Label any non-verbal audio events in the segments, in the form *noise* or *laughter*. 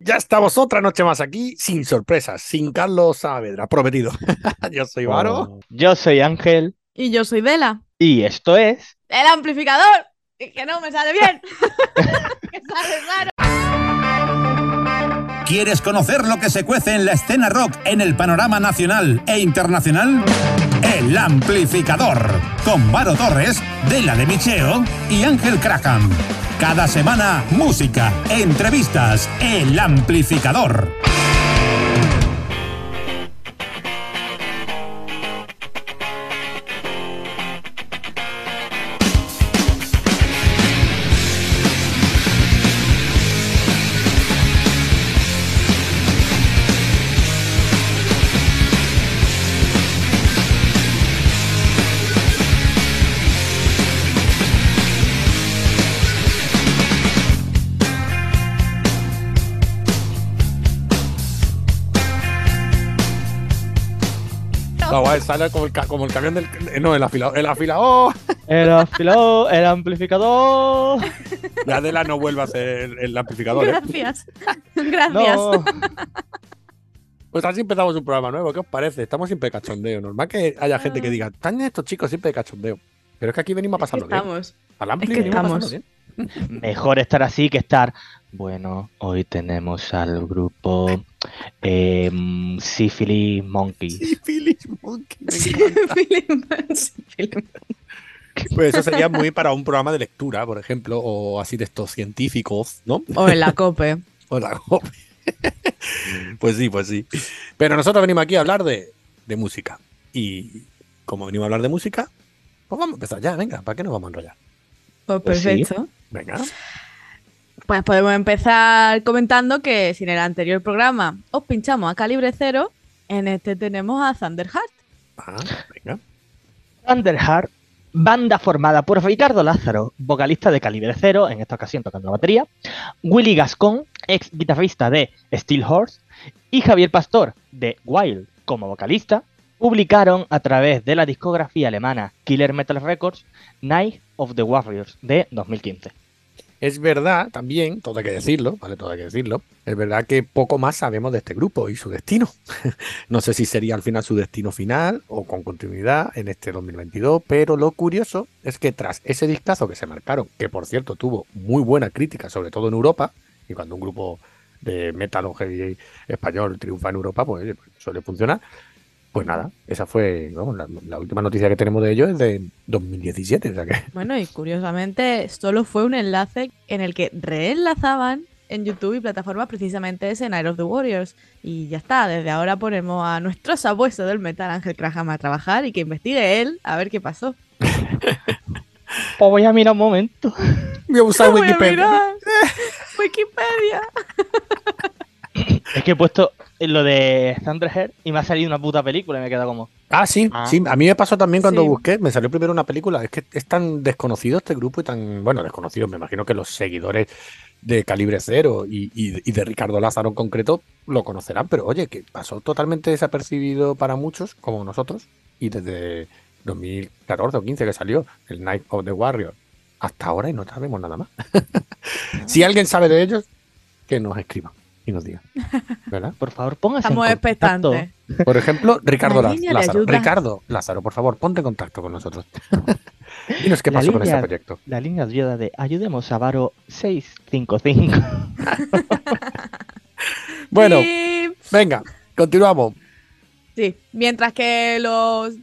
Ya estamos otra noche más aquí, sin sorpresas, sin Carlos Saavedra, prometido. *laughs* Yo soy Varo. Oh, Yo soy Ángel. Y yo soy Dela. Y esto es. ¡El amplificador! Y Que no me sale bien. *laughs* que sale raro. ¿Quieres conocer lo que se cuece en la escena rock en el panorama nacional e internacional? El Amplificador, con Varo Torres, Dela de Micheo y Ángel Craham. Cada semana, música, entrevistas, El Amplificador. Guay, sale como el, ca- como el camión del. eh, No, el afilado. El afilado. El afilado, el amplificador. La Adela no vuelve a ser el, el amplificador. ¿eh? Gracias. Gracias. No. Pues así empezamos un programa nuevo. ¿Qué os parece? Estamos siempre de cachondeo. Normal que haya gente que diga, están estos chicos siempre de cachondeo. Pero es que aquí venimos a Es que pasarlo bien. estamos. Al ampli es que venimos a pasarlo estamos. bien. Mejor estar así que estar. Bueno, hoy tenemos al grupo eh, Syphilis Monkeys. Syphilis Monkey, me Philip. Pues eso sería muy para un programa de lectura, por ejemplo, o así de estos científicos, ¿no? O en la cope. *laughs* O la COPE. Pues sí, pues sí. Pero nosotros venimos aquí a hablar de, de música. Y como venimos a hablar de música, pues vamos a empezar ya, venga, ¿para qué nos vamos a enrollar? Pues Pues sí. perfecto. Venga. Pues podemos empezar comentando que si en el anterior programa os pinchamos a calibre cero, en este tenemos a Thunderheart. Ah, venga. Thunderheart, banda formada por Ricardo Lázaro, vocalista de Calibre Cero, en esta ocasión tocando la batería, Willy Gascon, ex guitarrista de Steel Horse, y Javier Pastor, de Wild, como vocalista, publicaron a través de la discografía alemana Killer Metal Records Night of the Warriors de 2015. Es verdad también, todo hay que decirlo, ¿vale? Todo hay que decirlo. Es verdad que poco más sabemos de este grupo y su destino. *laughs* no sé si sería al final su destino final o con continuidad en este 2022, pero lo curioso es que tras ese discazo que se marcaron, que por cierto tuvo muy buena crítica, sobre todo en Europa, y cuando un grupo de metal o heavy español triunfa en Europa, pues pues, suele funcionar. Pues nada, esa fue vamos, la, la última noticia que tenemos de ellos es de 2017, o sea que Bueno, y curiosamente solo fue un enlace en el que reenlazaban en YouTube y plataformas precisamente ese Night of the Warriors. Y ya está, desde ahora ponemos a nuestro sabueso del metal, Ángel Craham, a trabajar y que investigue él a ver qué pasó. *laughs* Pues voy a mirar un momento. voy a usar *laughs* Wikipedia. *laughs* Wikipedia. Es que he puesto lo de Thunderheart y me ha salido una puta película y me he quedado como. Ah, sí, Ah. sí. A mí me pasó también cuando Sí. busqué, me salió primero una película. Es que es tan desconocido este grupo y tan, bueno, desconocido. Me imagino que los seguidores de Calibre Cero y, y- y de Ricardo Lázaro en concreto lo conocerán, pero oye, que pasó totalmente desapercibido para muchos, como nosotros, y desde 2014 o 15 que salió el Night of the Warrior hasta ahora y no sabemos nada más. *laughs* si alguien sabe de ellos, que nos escriba y nos diga. ¿Verdad? Por favor, póngase Estamos en contacto. expectantes. Por ejemplo, Ricardo La Lázaro. Ricardo Lázaro, por favor, ponte en contacto con nosotros. *laughs* Dinos qué La pasó con línea- este proyecto. La línea de ayuda de Ayudemos a Varo 655. *laughs* Bueno, venga, continuamos. Sí, mientras que los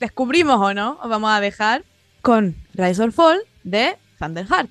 descubrimos o no, os vamos a dejar con Rise or Fall de Thunderheart.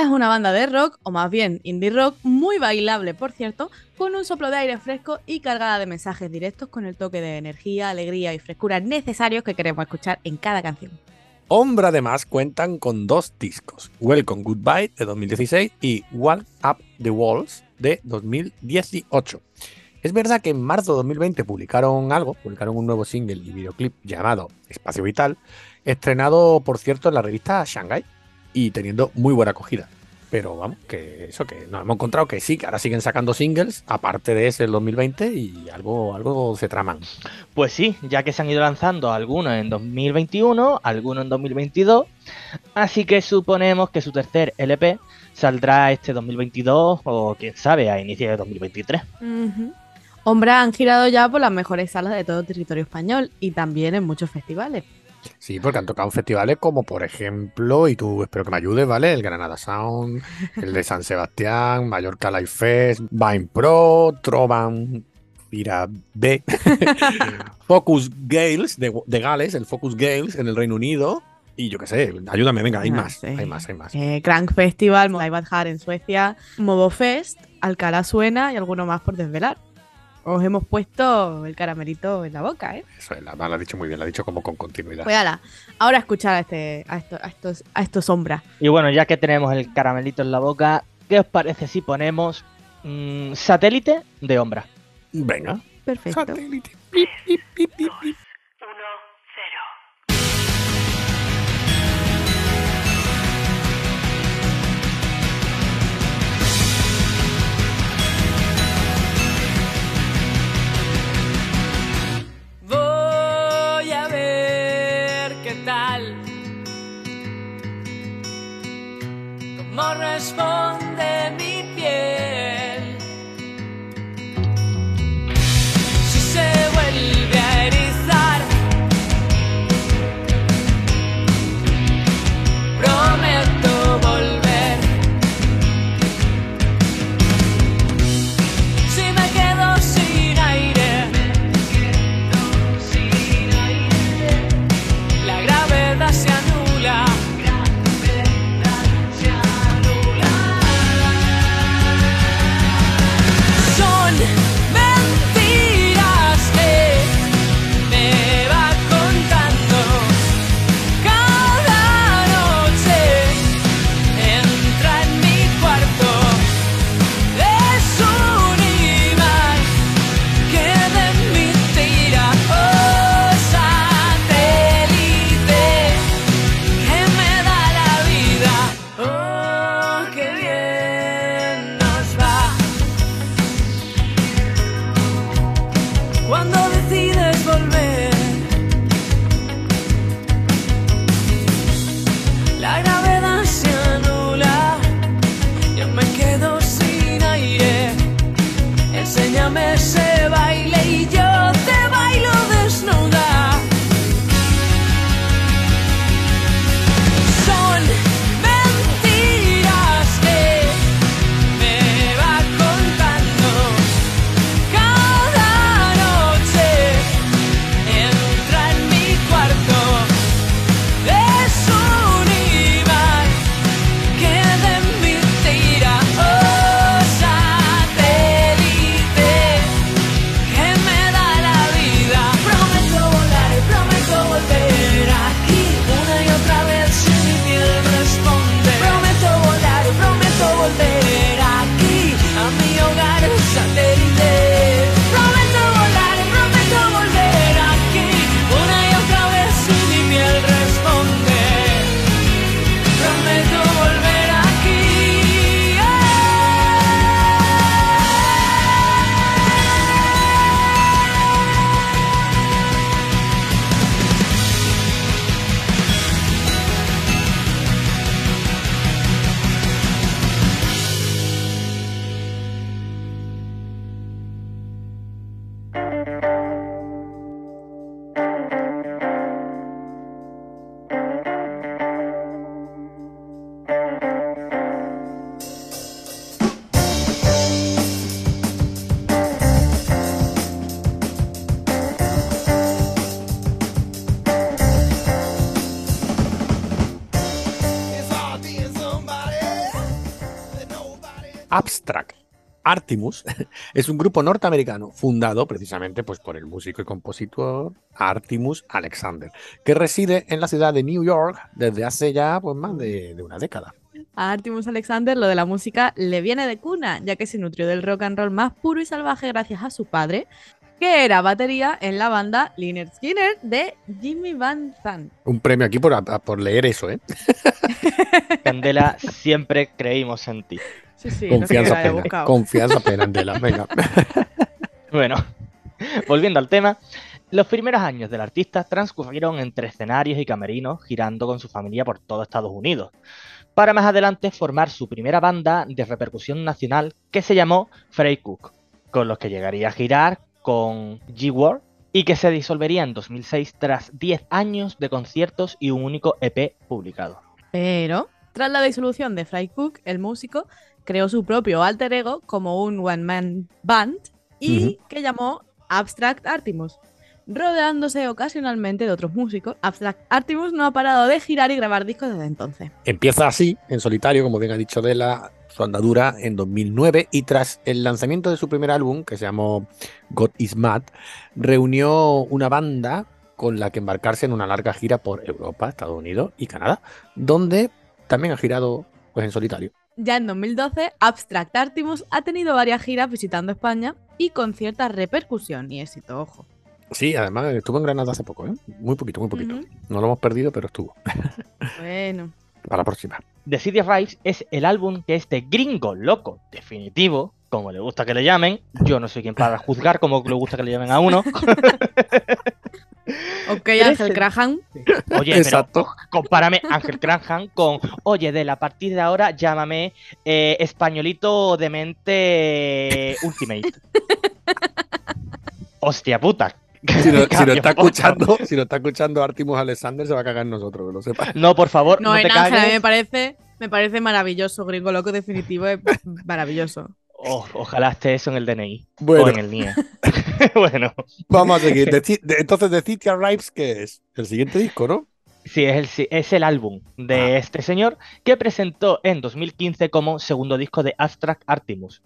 Es una banda de rock, o más bien indie rock, muy bailable, por cierto, con un soplo de aire fresco y cargada de mensajes directos con el toque de energía, alegría y frescura necesarios que queremos escuchar en cada canción. Ombra además cuentan con dos discos, Welcome Goodbye de 2016 y Walk Up the Walls de 2018. Es verdad que en marzo de 2020 publicaron algo, publicaron un nuevo single y videoclip llamado Espacio Vital, estrenado por cierto en la revista Shanghai y teniendo muy buena acogida. Pero vamos, que eso, que nos hemos encontrado que sí, que ahora siguen sacando singles, aparte de ese el 2020, y algo, algo se traman. Pues sí, ya que se han ido lanzando algunos en 2021, algunos en 2022, así que suponemos que su tercer LP saldrá este 2022 o quién sabe, a inicios de 2023. Ujú. Ombra han girado ya por las mejores salas de todo el territorio español y también en muchos festivales. Sí, porque han tocado festivales como, por ejemplo, y tú espero que me ayudes, ¿vale? El Granada Sound, el de San Sebastián, Mallorca Life Fest, Vine Pro, Trovan, Fira B, *laughs* Focus Gales de, de Gales, el Focus Gales en el Reino Unido. Y yo qué sé, ayúdame, venga, hay Ah, más, sí. hay más, hay más. Eh, Crank Festival, Live at Heart en Suecia, Mobo Fest, Alcalá Suena y alguno más por desvelar. Os hemos puesto el caramelito en la boca, ¿eh? Eso es, la, lo ha dicho muy bien, lo ha dicho como con continuidad. Pues ala, ahora escuchar a, este, a, esto- a estos, a estos sombras. Y bueno, ya que tenemos el caramelito en la boca, ¿qué os parece si ponemos mm, satélite de Ombra? Venga. Perfecto. Satélite. Cómo responde Abstract Artimus *laughs* es un grupo norteamericano fundado precisamente pues, por el músico y compositor Artimus Alexander, que reside en la ciudad de New York desde hace ya pues, más de, de una década. A Artemus Alexander lo de la música le viene de cuna, ya que se nutrió del rock and roll más puro y salvaje gracias a su padre, que era batería en la banda Lynyrd Skinner de Jimmy Van Zandt. Un premio aquí por, por leer eso, ¿eh? *laughs* Candela, siempre creímos en ti. Sí, sí, no sé que Confianza. Confianza *laughs* plena, Andela. Venga. *laughs* Bueno, volviendo al tema, los primeros años del artista transcurrieron entre escenarios y camerinos, girando con su familia por todo Estados Unidos, para más adelante formar su primera banda de repercusión nacional que se llamó Frey Cook, con los que llegaría a girar con G-War y que se disolvería en 2006 tras 10 años de conciertos y un único EP publicado. Pero, tras la disolución de Fry Cook, el músico creó su propio alter ego como un one-man band y que llamó Abstract Artimus. Rodeándose ocasionalmente de otros músicos, Abstract Artimus no ha parado de girar y grabar discos desde entonces. Empieza así, en solitario, como bien ha dicho Dela, su andadura en 2009 y tras el lanzamiento de su primer álbum, que se llamó God is Mad, reunió una banda con la que embarcarse en una larga gira por Europa, Estados Unidos y Canadá, donde también ha girado pues, en solitario. Ya en 2012, Abstract Artimus ha tenido varias giras visitando España y con cierta repercusión y éxito, ojo. Sí, además estuvo en Granada hace poco, ¿eh? muy poquito, muy poquito. No lo hemos perdido, pero estuvo. *laughs* *laughs* Bueno, Para la próxima. The City of Rives es el álbum que este gringo loco definitivo, como le gusta que le llamen, yo no soy quien para juzgar como le gusta que le llamen a uno. *laughs* ok, Ángel Graham. Oye, Exacto. pero compárame Ángel Cranham con, oye, de la partir de ahora llámame eh, españolito de mente Ultimate. *laughs* Hostia puta. Si lo, si lo Cambio, está por escuchando, si lo está escuchando Artimus Alexander, se va a cagar en nosotros, que lo sepa. favor. No, por favor, No, no, en te Ángel, a mí cagues. me parece, me parece maravilloso. Gringo Loco definitivo es maravilloso. Oh, ojalá esté eso en el DNI o Bueno, en el NIE. *laughs* bueno, vamos a seguir. De Ci- de- entonces, The City Arrives, ¿qué es? El siguiente disco, ¿no? Sí, es el, sí, es el álbum de Ah. este señor que presentó en 2015 como segundo disco de Abstract Artimus.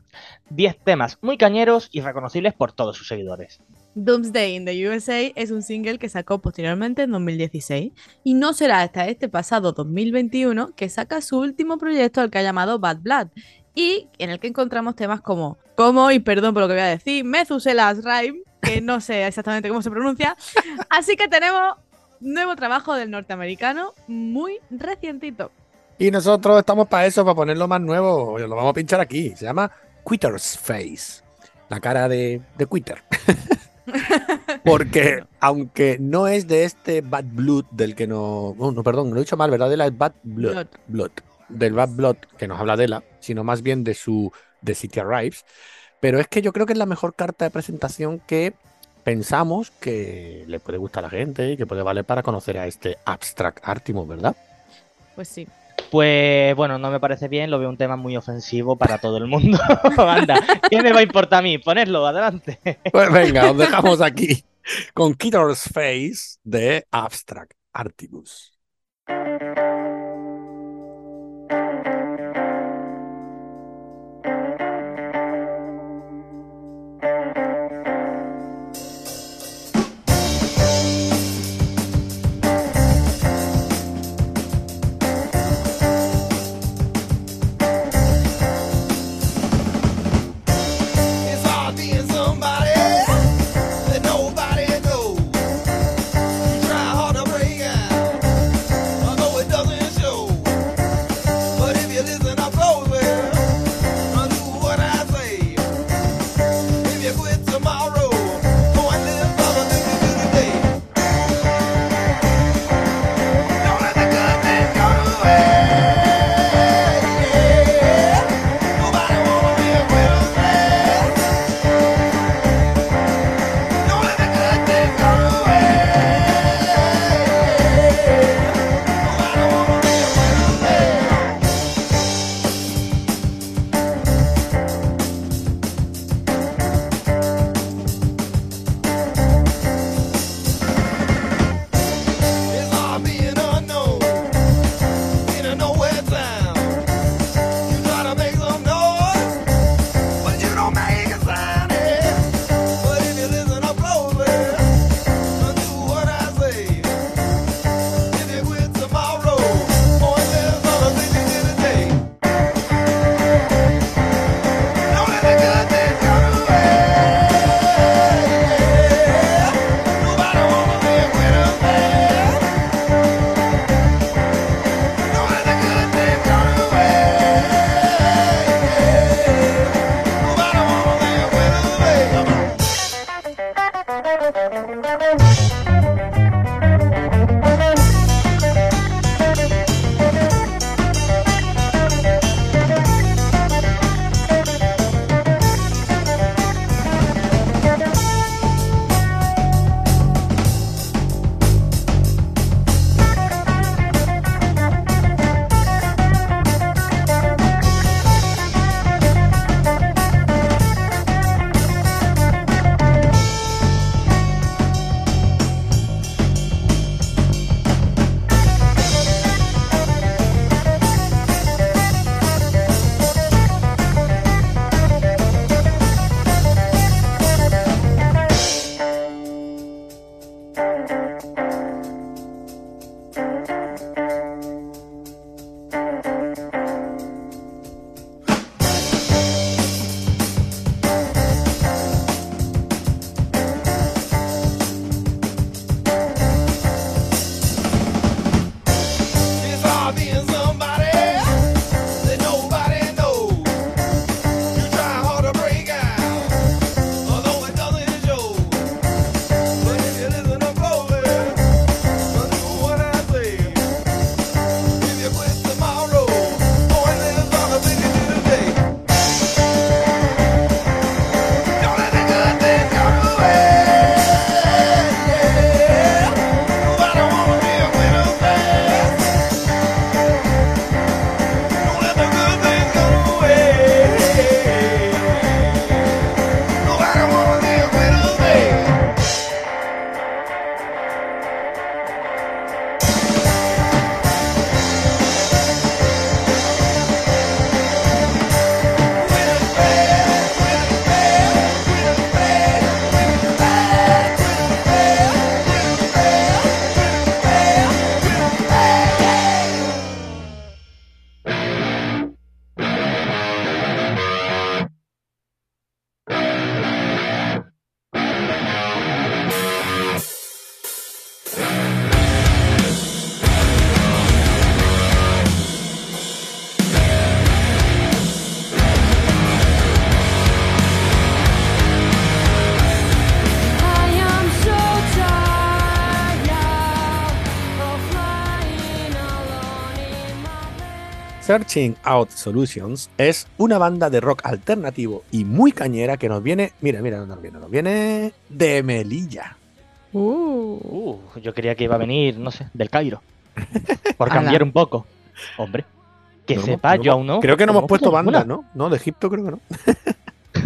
Diez temas muy cañeros y reconocibles por todos sus seguidores. Doomsday in the USA es un single que sacó posteriormente en 2016 y no será hasta este pasado 2021 que saca su último proyecto al que ha llamado Bad Blood y en el que encontramos temas como, como y perdón por lo que voy a decir, Methuselah's Rhyme, que no sé exactamente cómo se pronuncia, *laughs* así que tenemos nuevo trabajo del norteamericano muy recientito. Y nosotros estamos para eso, para ponerlo más nuevo. Lo vamos a pinchar aquí. Se llama Quitter's Face. La cara de, de Quitter. *laughs* Porque, aunque no es de este Bad Blood del que no. No, no, perdón, lo he dicho mal, ¿verdad? De la Bad Blood. Blood. Blood, del Bad Blood que nos habla de la, sino más bien de su de City Arrives. Pero es que yo creo que es la mejor carta de presentación que pensamos que le puede gustar a la gente y que puede valer para conocer a este Abstract Artimus, ¿verdad? Pues sí. Pues bueno, no me parece bien, lo veo un tema muy ofensivo para todo el mundo. *laughs* Anda, ¿qué me va a importar a mí? Ponerlo, adelante. Pues venga, os dejamos aquí con Kitter's Face de Abstract Artimus. Searching Out Solutions es una banda de rock alternativo y muy cañera que nos viene, mira, mira dónde nos viene, nos viene de Melilla. Uh, Uh, yo creía que iba a venir, no sé, del Cairo. *laughs* Por cambiar un poco. Hombre. Que No, sepa, no, yo aún no. Creo que no hemos puesto banda, ¿no? No, de Egipto creo que no.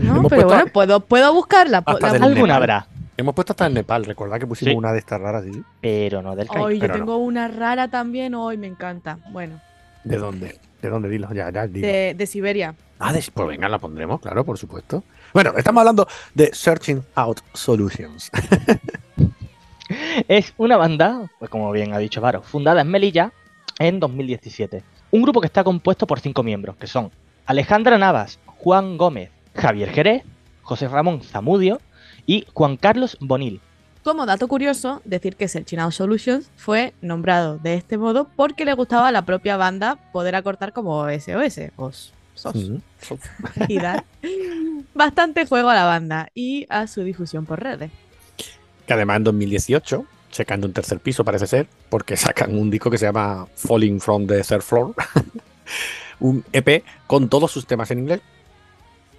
no, pero puesto bueno, a- puedo, puedo buscarla. la. Alguna Nepal. habrá, Hemos puesto hasta en Nepal, recordad que pusimos Sí. una de estas raras, ¿sí? pero no del Cairo. Ay, yo pero no. tengo una rara también hoy, me encanta. Bueno, ¿De dónde? ¿De dónde? Dilo, ya, ya, dilo. de, de Siberia. Ah, de- pues venga, la pondremos, claro, por supuesto. Bueno, estamos hablando de Searching Out Solutions. *laughs* Es una banda, pues como bien ha dicho Varo, fundada en Melilla en 2017. Un grupo que está compuesto por cinco miembros, que son Alejandra Navas, Juan Gómez, Javier Jerez, José Ramón Zamudio y Juan Carlos Bonil. Como dato curioso, decir que Searching Out Solutions fue nombrado de este modo porque le gustaba a la propia banda poder acortar como SOS o SOS Mm. *laughs* y dar bastante juego a la banda y a su difusión por redes. Que además en 2018, checando un tercer piso parece ser, porque sacan un disco que se llama Falling from the Third Floor, *laughs* un EP con todos sus temas en inglés.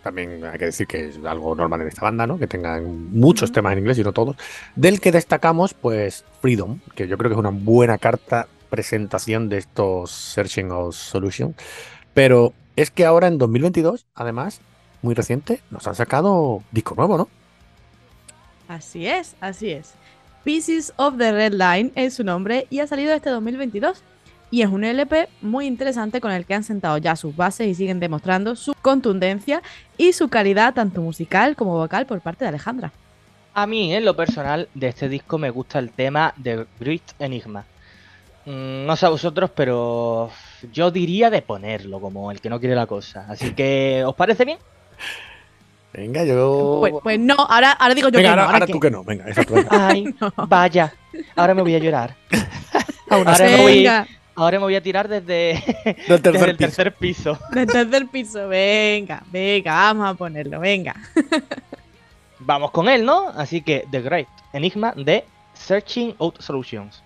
También hay que decir que es algo normal en esta banda, ¿no? Que tengan muchos temas en inglés y no todos. Del que destacamos, pues, Freedom, que yo creo que es una buena carta presentación de estos Searching of Solutions. Pero es que ahora en 2022, además, muy reciente, nos han sacado disco nuevo, ¿no? Así es, así es. Pieces of the Red Line es su nombre y ha salido este 2022. Y es un LP muy interesante con el que han sentado ya sus bases y siguen demostrando su contundencia y su calidad tanto musical como vocal por parte de Alejandra. A mí, en lo personal, de este disco me gusta el tema de Great Enigma. Mm, No sé a vosotros, pero yo diría de ponerlo como el que no quiere la cosa. Así que, ¿os parece bien? Venga, yo. Pues, pues no, ahora, ahora digo yo venga, que no, ahora, ahora ahora que- tú que no. Venga, exacto. venga. Ay, *laughs* vaya. Ahora me voy a llorar. *laughs* Ahora me voy- Ahora me voy a tirar desde, *laughs* del tercer desde el piso. tercer piso. *laughs* del tercer piso, venga, venga, vamos a ponerlo, venga. Vamos con él, ¿no? Así que The Great Enigma de Searching Out Solutions.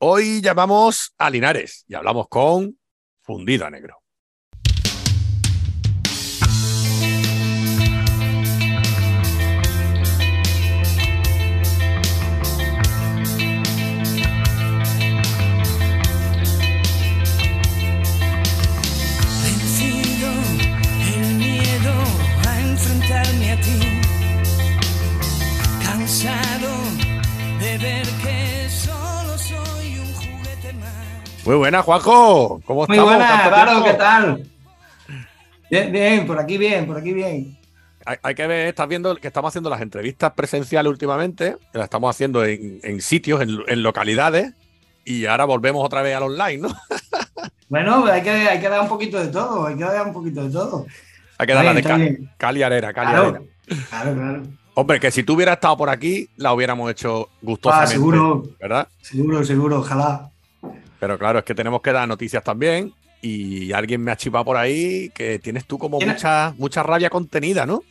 Hoy llamamos a Linares y hablamos con Fundido a Negro. Muy buena, Juanjo. ¿Cómo Muy estamos? buenas, ¿Tanto Varo? ¿qué tal? Bien, bien, por aquí bien, por aquí bien. Hay, hay que ver, estás viendo que estamos haciendo las entrevistas presenciales últimamente, las estamos haciendo en, en sitios, en, en localidades, y ahora volvemos otra vez al online, ¿no? *laughs* Bueno, hay que, hay que dar un poquito de todo, hay que dar un poquito de todo. Hay que darla de bien, está ca- bien. Cali Arena, Cali Arena. Claro, claro, claro. Hombre, que si tú hubieras estado por aquí, la hubiéramos hecho Ah, gustosamente. seguro, ¿Verdad? seguro, seguro, ojalá. Pero claro, es que tenemos que dar noticias también. Y alguien me ha chivado por ahí que tienes tú como ¿Quién- mucha, mucha rabia contenida, ¿no?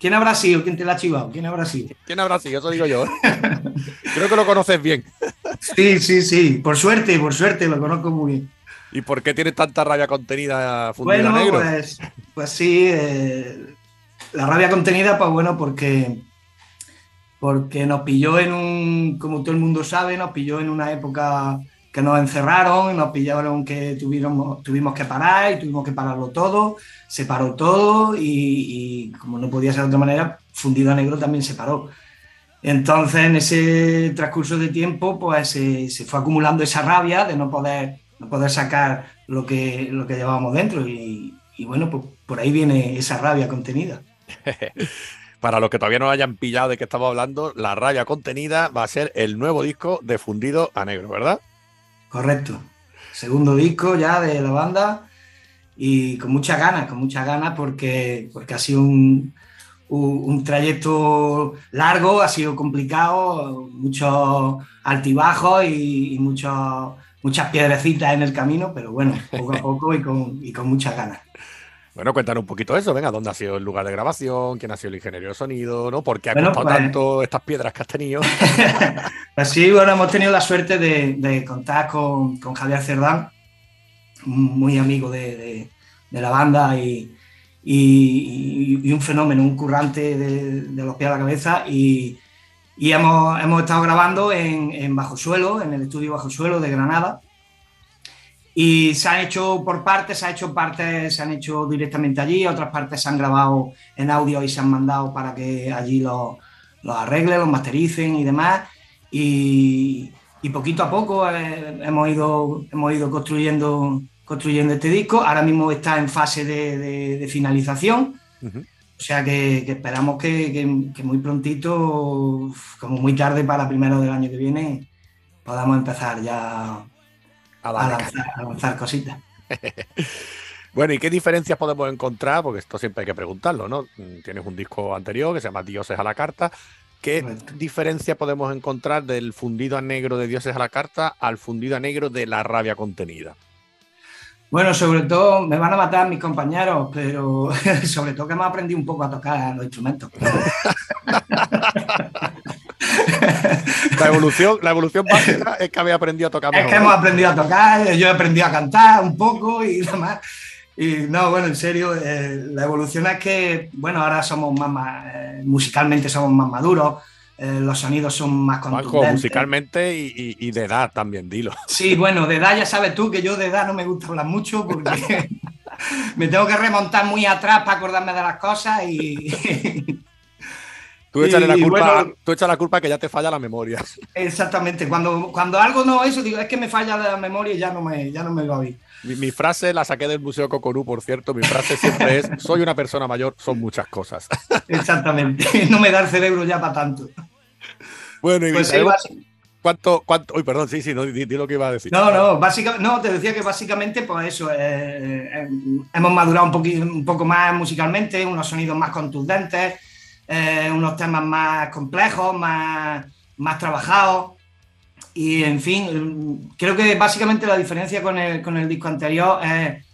¿Quién habrá sido? ¿Quién te la ha chivado? ¿Quién habrá sido? ¿Quién habrá sido? Eso digo yo. *laughs* Creo que lo conoces bien. Sí, sí, sí. Por suerte, por suerte, lo conozco muy bien. ¿Y por qué tienes tanta rabia contenida fundida Bueno, negro? pues, pues sí, eh, la rabia contenida, pues bueno, porque, porque nos pilló en un, como todo el mundo sabe, nos pilló en una época que nos encerraron, nos pillaron que tuvimos, tuvimos que parar y tuvimos que pararlo todo, se paró todo y, y como no podía ser de otra manera, Fundido a Negro también se paró. Entonces, en ese transcurso de tiempo, pues se, se fue acumulando esa rabia de no poder, no poder sacar lo que, lo que llevábamos dentro. Y, y bueno, pues por ahí viene esa rabia contenida. *laughs* Para los que todavía no hayan pillado de qué estamos hablando, la rabia contenida va a ser el nuevo disco de Fundido a Negro, ¿verdad? Correcto. Segundo disco ya de la banda y con muchas ganas, con muchas ganas porque, porque ha sido un, un, trayecto largo, ha sido complicado, muchos altibajos y, y muchos- muchas piedrecitas en el camino, pero bueno, poco a poco y con, y con muchas ganas. Bueno, cuéntanos un poquito eso, venga, ¿dónde ha sido el lugar de grabación? ¿Quién ha sido el ingeniero de sonido? ¿no? ¿Por qué ha Bueno, costado pues- tanto estas piedras que has tenido? *laughs* Pues sí, bueno, hemos tenido la suerte de, de contar con, con Javier Cerdán, muy amigo de, de- de la banda y, y- y un fenómeno, un currante de, los pies a la cabeza. Y, y hemos, hemos estado grabando en, en Bajo Suelo, en el estudio Bajo Suelo de Granada. Y se han hecho por partes, se han hecho partes, se han hecho directamente allí, otras partes se han grabado en audio y se han mandado para que allí los, los arreglen, los mastericen y demás. Y, y poquito a poco eh, hemos, ido, hemos ido construyendo, construyendo este disco. Ahora mismo está en fase de, de- de finalización. O sea que, que esperamos que, que- que muy prontito, como muy tarde para primero del año que viene, podamos empezar ya A a darle lanzar, a lanzar cositas. *laughs* Bueno, ¿y qué diferencias podemos encontrar? Porque esto siempre hay que preguntarlo, ¿no? Mm, Tienes un disco anterior que se llama Dioses a la Carta. ¿Qué Correcto. diferencia podemos encontrar del fundido a negro de Dioses a la Carta al fundido a negro de la rabia contenida? Bueno, sobre todo me van a matar mis compañeros, pero *laughs* sobre todo que hemos aprendido un poco a tocar los instrumentos. *laughs* La evolución, la evolución básica es que había aprendido a tocar Es mejor. que hemos aprendido a tocar, yo he aprendido a cantar un poco y demás. Y no, bueno, en serio, eh, la evolución es que, bueno, ahora somos más, ma- eh, musicalmente somos más maduros, eh, los sonidos son más contundentes. musicalmente y, y- y de edad también, dilo. Sí, bueno, de edad ya sabes tú que yo de edad no me gusta hablar mucho porque *laughs* me tengo que remontar muy atrás para acordarme de las cosas y Tú échale, la culpa, bueno- tú échale la culpa que ya te falla la memoria. *laughs* exactamente, cuando, cuando algo no eso, digo, es que me falla la memoria y ya no me, ya no me va a oír. Mi, mi frase la saqué del Museo Cocorú, por cierto. Mi frase siempre es: *laughs* soy una persona mayor, son muchas cosas. *laughs* Exactamente, no me da el cerebro ya para tanto. Bueno, y Pues cuánto, cuánto. Uy, perdón, sí, sí, no, di, di lo que iba a decir. No, no, básicamente, no, te decía que básicamente, pues eso, eh, eh, hemos madurado un, poquito, un poco más musicalmente, unos sonidos más contundentes, eh, unos temas más complejos, más, más trabajados. Y en fin, creo que básicamente la diferencia con el, con el disco anterior es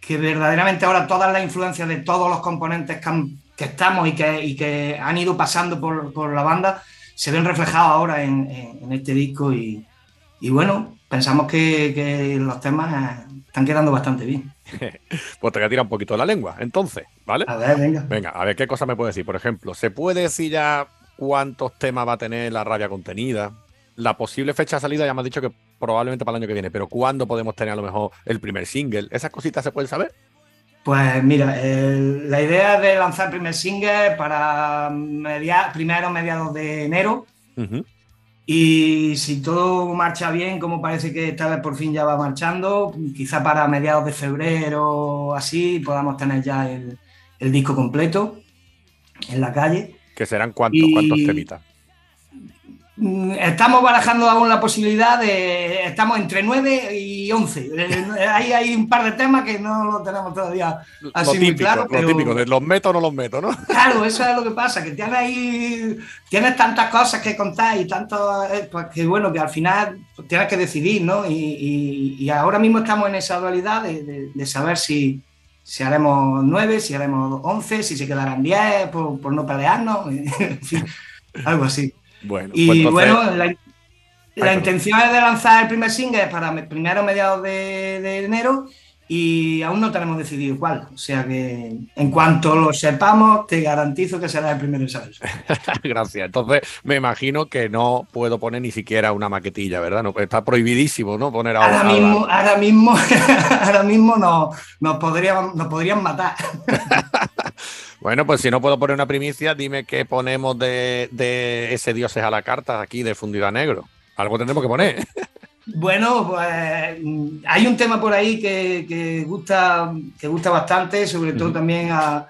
que verdaderamente ahora todas las influencias de todos los componentes que, han- que estamos y que, y que han ido pasando por, por la banda se ven reflejados ahora en, en- este disco y, y bueno, pensamos que, que los temas están quedando bastante bien. *laughs* Pues te voy a tirar un poquito la lengua, entonces, ¿vale? A ver, venga. Venga, a ver qué cosa me puede decir. Por ejemplo, ¿se puede decir ya cuántos temas va a tener la rabia contenida? La posible fecha de salida ya me has dicho que probablemente para el año que viene, pero ¿cuándo podemos tener a lo mejor el primer single? ¿Esas cositas se pueden saber? Pues mira, el- la idea de lanzar el primer single para media, primero mediados de enero Ujú. Y si todo marcha bien, como parece que esta vez por fin ya va marchando, quizá para mediados de febrero así podamos tener ya el, el disco completo en la calle. Que serán cuántos, Y- cuántos temitas. Mm, Estamos barajando aún la posibilidad de. Estamos entre 9 y 11. *laughs* Eh, Hay, hay un par de temas que no lo tenemos todavía así muy claro. lo pero- típico, de los meto o no los meto, ¿no? *laughs* Claro, eso es lo que pasa, que tienes ahí. Tienes tantas cosas que contar y tanto. eh, Pues que bueno, que al final tienes que decidir, ¿no? Y, y- y ahora mismo estamos en esa dualidad de, de- de saber si, si haremos 9, si haremos 11, si se quedarán 10 por, por no pelearnos, *laughs* en fin, algo así. Bueno, Y pues entonces- bueno, la, la intención es de lanzar el primer single para me- primero mediados de, de enero y aún no tenemos decidido cuál. O sea que en cuanto lo sepamos, te garantizo que será el primero en. *laughs* Gracias. Entonces, me imagino que no puedo poner ni siquiera una maquetilla, ¿verdad? No, está prohibidísimo, ¿no? Poner Ahora ahora- mismo, *laughs* ahora mismo, ahora mismo nos, nos, podrían, nos podrían matar. *laughs* Bueno, pues si no puedo poner una primicia, dime qué ponemos de, de ese dioses a la carta aquí de fundido a negro. Algo tendremos que poner. *laughs* Bueno, pues mm, hay un tema por ahí que, que gusta, que gusta bastante, sobre todo también a,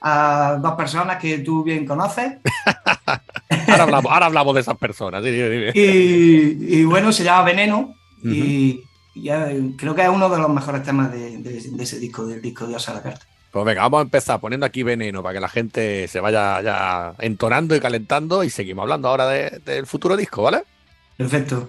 a dos personas que tú bien conoces. *laughs* Ahora hablamos, ahora hablamos de esas personas. sí, dime, dime. Y, y bueno, se llama Veneno y, creo que es uno de los mejores temas de, de- de ese disco, del disco Dios a la carta. Pues venga, vamos a empezar poniendo aquí veneno para que la gente se vaya ya entonando y calentando y seguimos hablando ahora de- del futuro disco, ¿vale? Perfecto.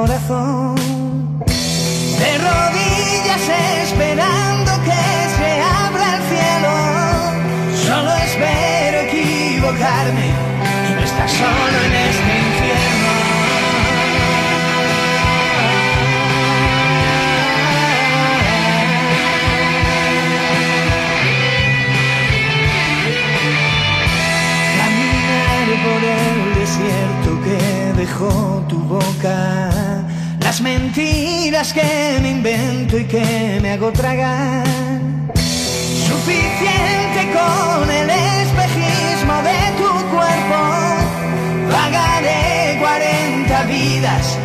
Corazón. Que me invento y que me hago tragar. Suficiente con el espejismo de tu cuerpo. Pagaré 40 vidas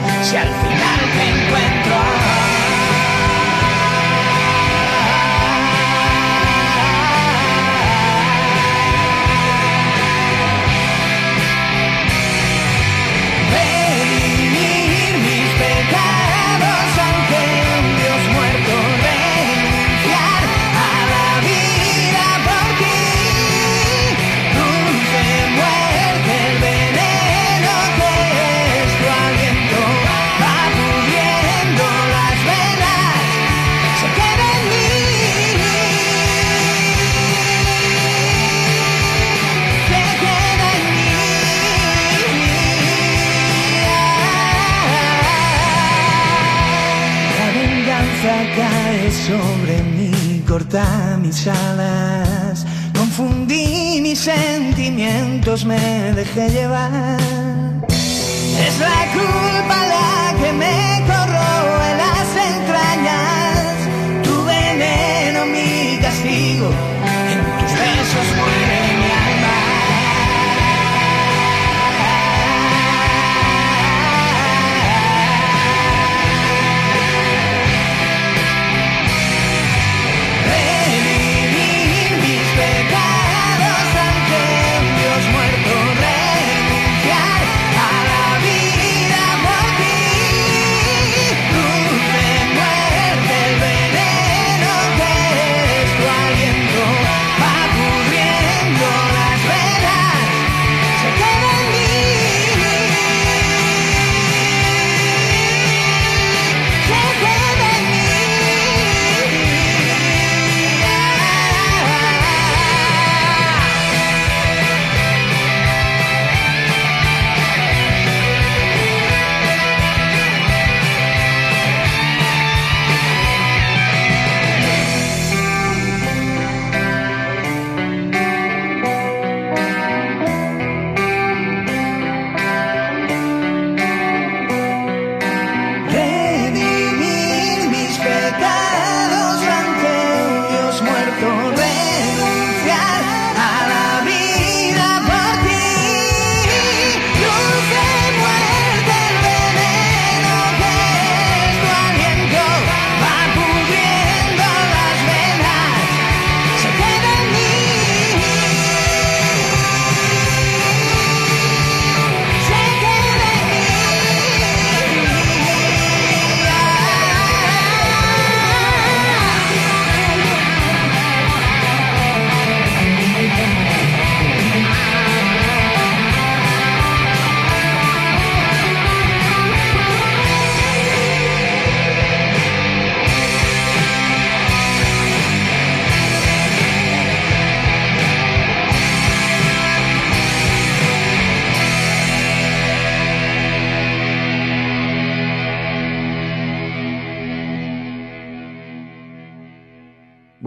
sobre mí, corta mis alas. Confundí mis sentimientos, me dejé llevar. Es la culpa la que me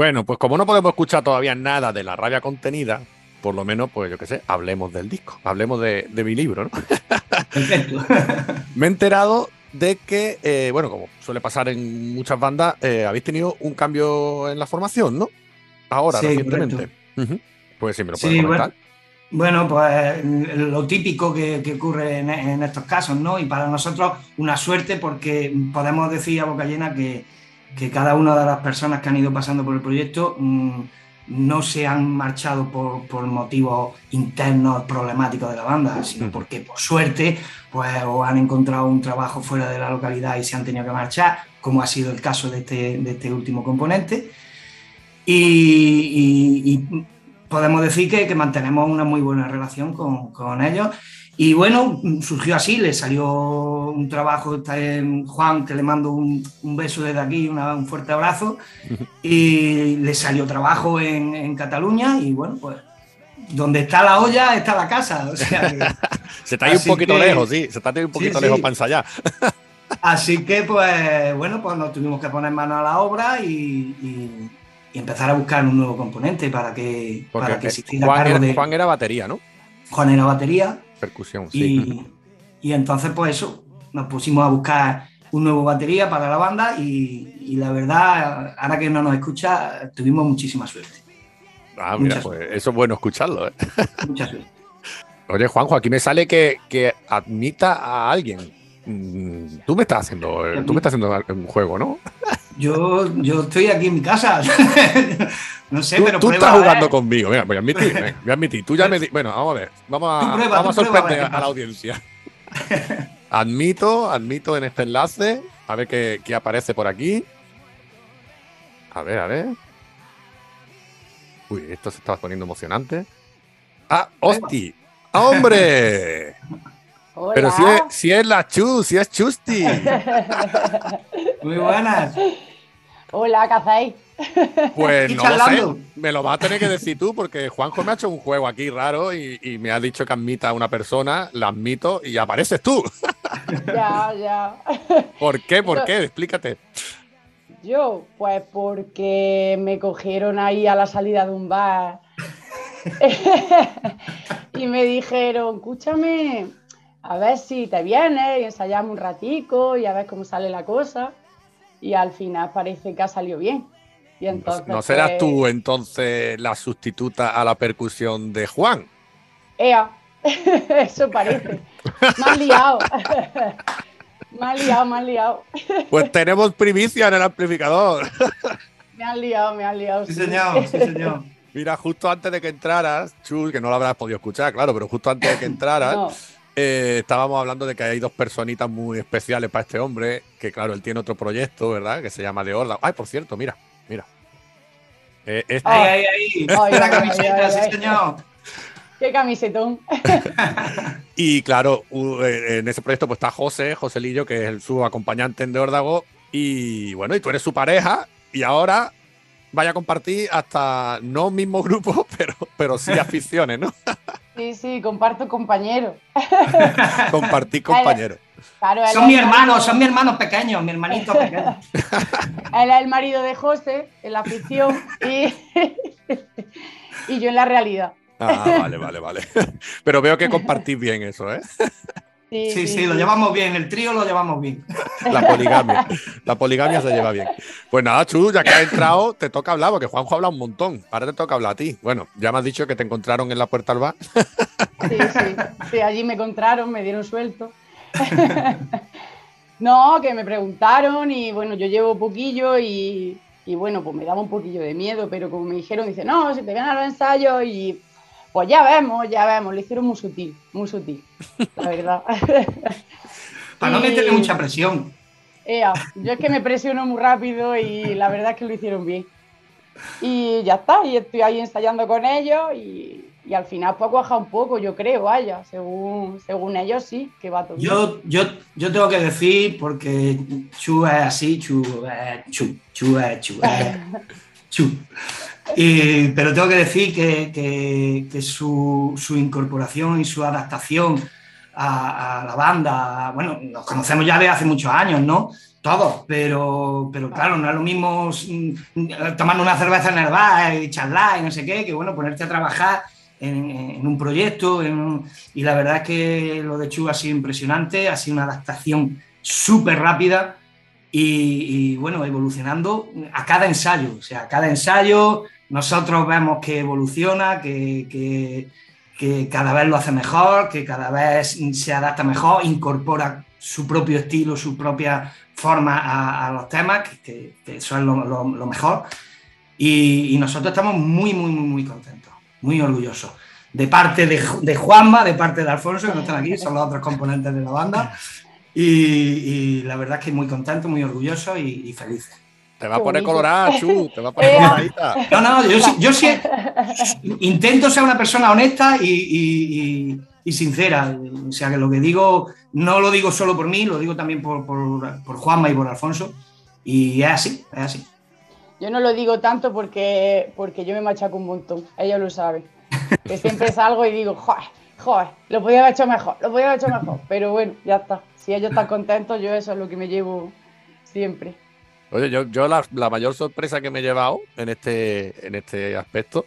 Bueno, pues como no podemos escuchar todavía nada de la rabia contenida, por lo menos, pues yo qué sé, hablemos del disco, hablemos de, de mi libro, ¿no? *laughs* Me he enterado de que, eh, bueno, como suele pasar en muchas bandas, eh, habéis tenido un cambio en la formación, ¿no? Ahora, Sí, recientemente. Pues sí, me lo puedes Sí, comentar. Bueno, pues lo típico que, que ocurre en, en estos casos, ¿no? Y para nosotros una suerte porque podemos decir a boca llena que, que cada una de las personas que han ido pasando por el proyecto mm, no se han marchado por, por motivos internos problemáticos de la banda, sino porque por suerte pues o han encontrado un trabajo fuera de la localidad y se han tenido que marchar, como ha sido el caso de este, de este último componente. Y, y- y podemos decir que, que mantenemos una muy buena relación con, con ellos. Y bueno, surgió así, le salió un trabajo, está en Juan, que le mando un, un beso desde aquí, una- un fuerte abrazo, *laughs* y le salió trabajo en, en Cataluña y bueno, pues donde está la olla está la casa. O sea, que- *laughs* Se está ahí un poquito que- lejos, sí. Se está ahí un poquito Sí, lejos sí. para ensayar. *laughs* Así que, pues, bueno, pues nos tuvimos que poner mano a la obra y, y- y empezar a buscar un nuevo componente para que, Porque para que eh, se hiciera Juan, cargo era, de Juan era batería, ¿no? Juan era batería Percusión, sí. y, *laughs* y entonces, pues eso, nos pusimos a buscar un nuevo batería para la banda y, y la verdad, ahora que no nos escucha, tuvimos muchísima suerte. Ah, mira, pues eso es bueno escucharlo, ¿eh? *laughs* Mucha suerte. Oye, Juanjo, aquí me sale que, que admita a alguien. Mm, Tú me estás haciendo, tú me estás haciendo un juego, ¿no? *laughs* Yo, yo estoy aquí en mi casa. *laughs* no sé, Tú, pero tú prueba, estás ver. jugando conmigo. Mira, voy a admitir, venga, *laughs* voy a admitir. Tú ya me di- Bueno, vamos a ver. Vamos a, prueba, vamos a tú prueba, sorprender a la audiencia. admito, admito en este enlace. A ver qué, qué aparece por aquí. A ver, a ver. Uy, esto se estaba poniendo emocionante. ¡Ah, hosti! ¡Hombre! Hola. Pero si es, si es la Chu, si es Chusti. *laughs* Muy buenas. Hola, ¿qué hacéis? *laughs* Pues no lo sé. Me lo vas a tener que decir tú, porque Juanjo me ha hecho un juego aquí raro y, y me ha dicho que admita a una persona, la admito y apareces tú. *laughs* Ya, ya. *laughs* ¿Por qué? ¿Por qué? Explícate. Yo, pues porque me cogieron ahí a la salida de un bar y me dijeron, escúchame, a ver si te vienes y ensayamos un ratico y a ver cómo sale la cosa. Y al final parece que ha salido bien. Y entonces, ¿No serás pues, tú entonces la sustituta a la percusión de Juan? Ea, *laughs* eso parece. Me han liado. Me han liado, me han liado. Pues tenemos primicia en el amplificador. Me han liado, me han liado. Sí, señor, sí, señor. Mira, justo antes de que entraras, Chus, que no lo habrás podido escuchar, claro, pero justo antes de que *laughs* entraras, No, eh, estábamos hablando de que hay dos personitas muy especiales para este hombre, que claro, él tiene otro proyecto, ¿verdad? Que se llama De Horda. Ay, por cierto, mira, mira. Eh, este- Ahí, ahí, ahí. Ay, La ay, camiseta, ay, sí, ay. señor. qué camisetón. *laughs* Y claro, eh, en ese proyecto pues está José, Joselillo, que es su acompañante en De Órdago. Y bueno, y tú eres su pareja. Y ahora vaya a compartir hasta no mismo grupo, *laughs* pero, pero sí *laughs* aficiones, ¿no? Sí, sí, comparto compañero. *laughs* Compartir compañeros. Claro, él Son hermanos, marido- son mis hermanos pequeños, mi hermanito pequeño. Él es el marido de José en la ficción y, y yo en la realidad. Ah, vale, vale, vale. Pero veo que compartís bien eso, ¿eh? Sí, Sí, sí, lo llevamos bien, el trío lo llevamos bien. *laughs* La poligamia. La poligamia se lleva bien. Pues nada, Chu, ya que has entrado, te toca hablar, porque Juanjo habla un montón. Ahora te toca hablar a ti. Bueno, ya me has dicho que te encontraron en la puerta al bar. Sí, sí, sí, allí me encontraron, me dieron suelto. *laughs* No, que me preguntaron y bueno, yo llevo poquillo y, y bueno, pues me daba un poquillo de miedo, pero como me dijeron, dice, no, si te ven a los ensayos y pues ya vemos, ya vemos, lo hicieron muy sutil, muy sutil, la verdad. Para no meterle mucha presión. Ea, yo es que me presiono muy rápido y la verdad es que lo hicieron bien. Y ya está, y estoy ahí ensayando con ellos y, y al final pues ha cuajado un poco, yo creo, vaya, según, según ellos sí, que va todo bien. Yo, yo, yo tengo que decir, porque Chu es así, Chu es Chu, Chu es Chu, Chu. Y- pero tengo que decir que, que- que su, su incorporación y su adaptación a, a la banda, bueno, nos conocemos ya de hace muchos años, ¿no? Todos, pero, pero claro, no es lo mismo mm, tomando una cerveza en el bar y charlar y no sé qué, que bueno, ponerte a trabajar en, en un proyecto, en y la verdad es que lo de Chu ha sido impresionante, ha sido una adaptación súper rápida y, y, bueno, evolucionando a cada ensayo. O sea, a cada ensayo nosotros vemos que evoluciona, que, cada vez lo hace mejor, que cada vez se adapta mejor, incorpora su propio estilo, su propia forma a, los temas, que, que- eso es lo, mejor. Y, nosotros estamos muy, muy, muy, muy contentos, muy orgullosos. De parte de, Ju- de Juanma, de parte de Alfonso, que no están aquí, son los otros componentes de la banda. Y, la verdad es que muy contentos, muy orgullosos y felices. *laughs* Te va a poner colorada, Chu. Te va a poner coloradita. No, no, yo, sí- yo sí *laughs* intento ser una persona honesta y, y- y- y sincera. O sea, que lo que digo no lo digo solo por mí, lo digo también por, por, por Juanma y por Alfonso. Y es así, es así. Yo no lo digo tanto porque, porque yo me machaco un montón, ellos lo saben. Que siempre *laughs* salgo y digo, joder, joder, lo podía haber hecho mejor, lo podía haber hecho mejor. Pero bueno, ya está. Si ellos están contentos, yo eso es lo que me llevo siempre. Oye, yo, yo la, mayor sorpresa que me he llevado en este, en este aspecto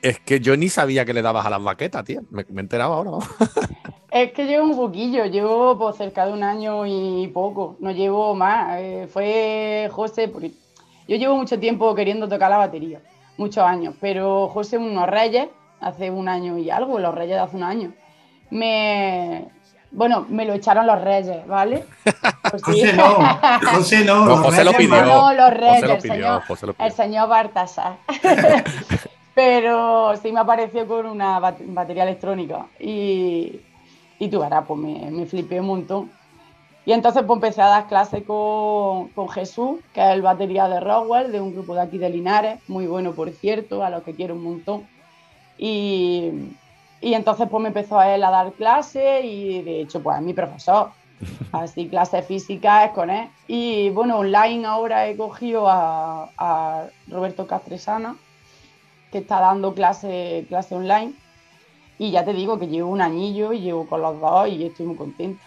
es que yo ni sabía que le dabas a las maquetas, tío. Me, me he enterado ahora. vamos. *laughs* Es que llevo un poquillo, llevo pues, cerca de un año y poco, no llevo más. Eh, fue José, porque yo llevo mucho tiempo queriendo tocar la batería, muchos años, pero José, unos reyes, hace un año y algo, los reyes de hace un año, me. Bueno, me lo echaron los reyes, ¿vale? *laughs* Pues sí. José no, José no. No, José lo pidió. no. Los José reyes, lo el pidió, señor, José lo pidió. el señor Bartasar. *laughs* Pero sí me apareció con una bat- batería electrónica y, y tú verás, pues me, me flipé un montón. Y entonces pues empecé a dar clases con, con Jesús, que es el batería de Rockwell, de un grupo de aquí de Linares, muy bueno por cierto, a los que quiero un montón. Y, y entonces pues me empezó a él a dar clases y de hecho pues es mi profesor, *laughs* así clases físicas con él. Y bueno, online ahora he cogido a, a Roberto Castresana, que está dando clase, clase online. Y ya te digo que llevo un añillo y llevo con los dos y estoy muy contenta.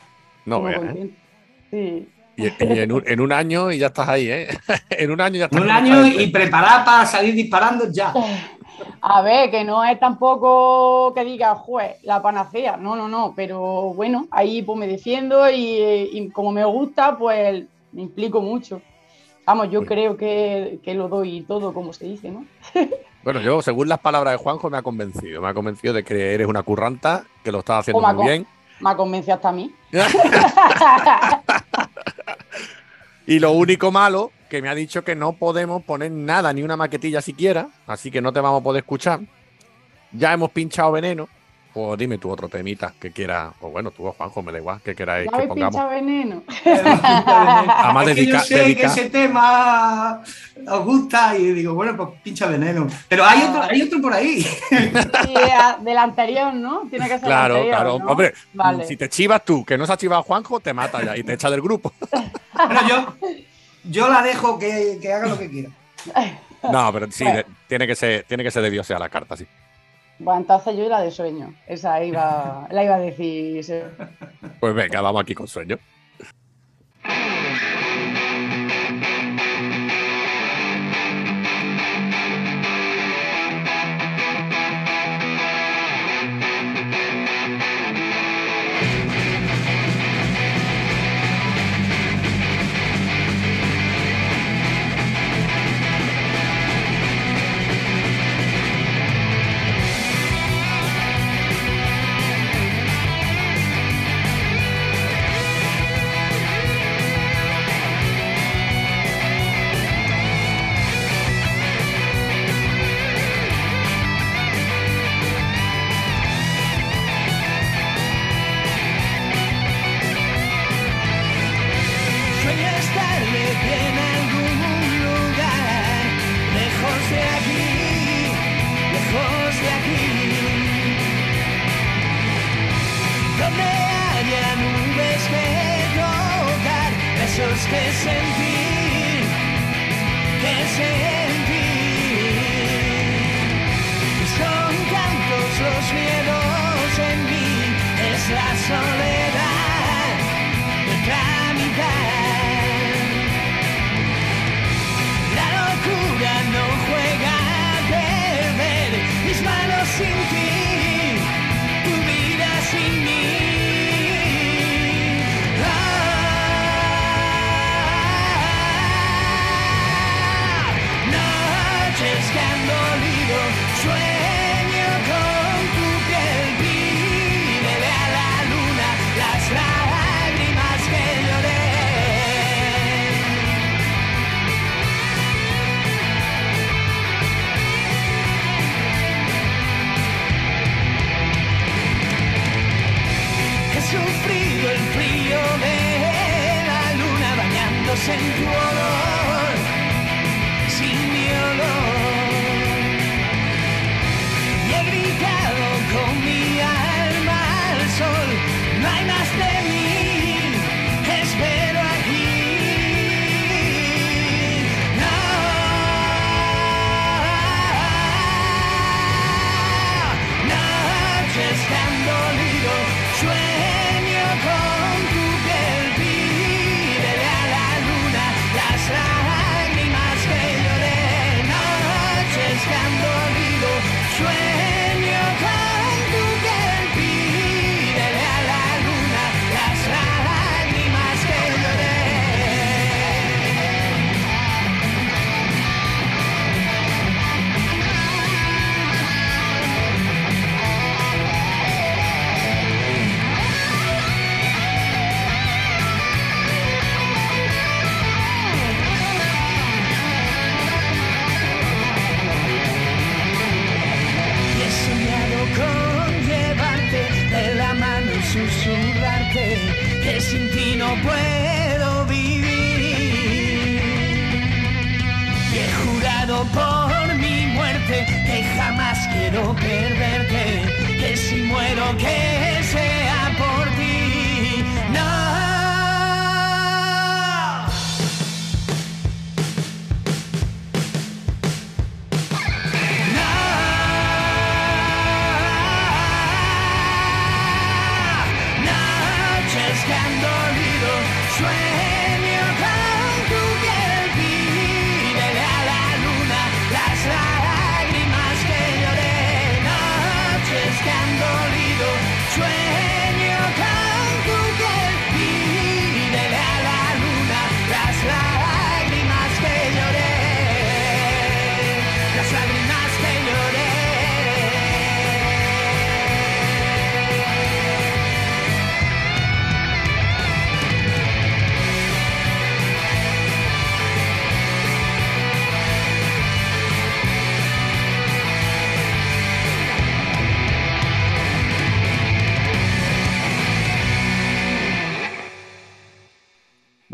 No muy veas, ¿eh? Sí. Y, y en, un, en un año y ya estás ahí, ¿eh? *laughs* en un año ya estás. Un año y preparar para salir disparando ya. A ver, que no es tampoco que diga, juez, la panacea. No, no, no. Pero bueno, ahí pues me defiendo y, y como me gusta, pues me implico mucho. Vamos, yo Bueno. creo que, que lo doy todo, como se dice, ¿no? *laughs* Bueno, yo, según las palabras de Juanjo, me ha convencido. Me ha convencido de que eres una curranta, que lo estás haciendo Toma, muy bien. Me ha convencido hasta a mí. *laughs* Y lo único malo, que me ha dicho que no podemos poner nada, ni una maquetilla siquiera, así que no te vamos a poder escuchar. Ya hemos pinchado veneno. Dime tú otro temita que quieras. O bueno, tú o Juanjo, me da igual, que queráis ¿Ya que pongamos. pinchado veneno? *laughs* Además, es que yo sé dedica- que ese tema os gusta y digo, bueno, pues pincha veneno. Pero hay Ah. otro, hay otro por ahí. Sí, del anterior, ¿no? Tiene que ser Claro, anterior, claro. ¿no? Hombre, Vale. si te chivas tú, que no se ha chivado Juanjo, te mata ya y te echa del grupo. Pero yo, yo la dejo que, que haga lo que quiera. No, pero sí, Bueno. de- tiene que ser, tiene que ser de Dios sea la carta, sí. Bueno, entonces yo la de sueño. Esa iba, la iba a decir. Pues venga, vamos aquí con. Sueño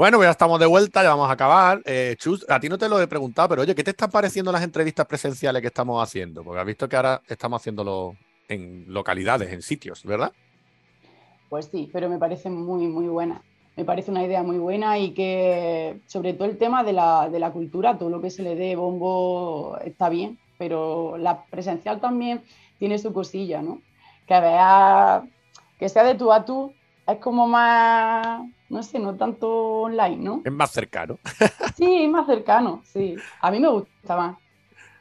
Bueno, ya estamos de vuelta, ya vamos a acabar. Eh, Chus, a ti no te lo he preguntado, pero oye, ¿qué te están pareciendo las entrevistas presenciales que estamos haciendo? Porque has visto que ahora estamos haciéndolo en localidades, en sitios, ¿verdad? Pues sí, pero me parece muy, muy buena. Me parece una idea muy buena y que, sobre todo el tema de la, de la cultura, todo lo que se le dé bombo está bien, pero la presencial también tiene su cosilla, ¿no? Que vea, que sea de tú a tú, es como más, no sé, no tanto online, ¿no? Es más cercano. *laughs* Sí, más cercano, sí. A mí me gusta más.